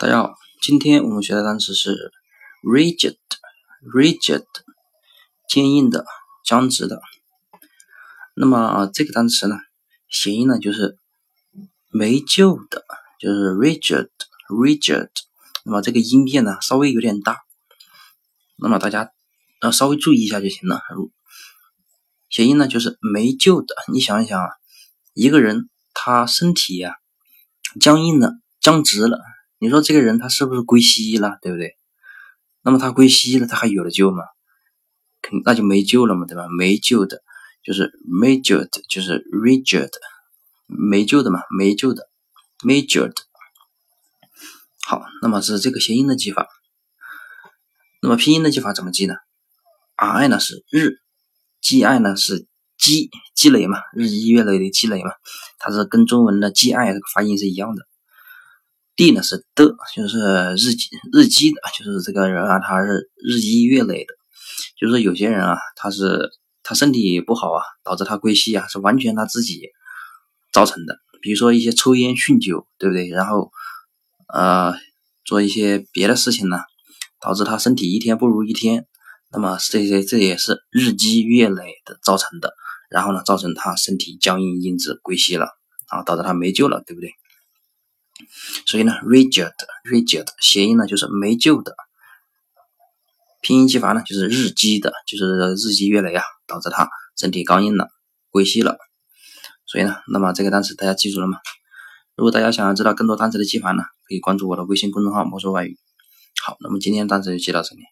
大家好，今天我们学的单词是 rigid，rigid，坚硬的、僵直的。那么这个单词呢，谐音呢就是没救的，就是 rigid，rigid。那么这个音变呢稍微有点大，那么大家呃稍微注意一下就行了。谐音呢就是没救的。你想一想啊，一个人他身体呀僵硬了、僵直了。你说这个人他是不是归西了，对不对？那么他归西了，他还有了救吗？肯那就没救了嘛，对吧？没救的，就是 major，就是 rigid，没救的嘛，没救的，major。好，那么是这个谐音的记法。那么拼音的记法怎么记呢？ri 呢是日，gi 呢是积积累嘛，日积月累的积累嘛，它是跟中文的 gi 这个发音是一样的。D 呢是的，就是日积日积的，就是这个人啊，他是日积月累的。就是有些人啊，他是他身体不好啊，导致他归西啊，是完全他自己造成的。比如说一些抽烟酗酒，对不对？然后呃做一些别的事情呢，导致他身体一天不如一天。那么这些这也是日积月累的造成的。然后呢，造成他身体僵硬因子归西了啊，导致他没救了，对不对？所以呢，rigid，rigid，谐音呢就是没救的，拼音记法呢就是日积的，就是日积月累啊，导致它整体高音了，归西了。所以呢，那么这个单词大家记住了吗？如果大家想要知道更多单词的记法呢，可以关注我的微信公众号“魔术外语”。好，那么今天单词就记到这里。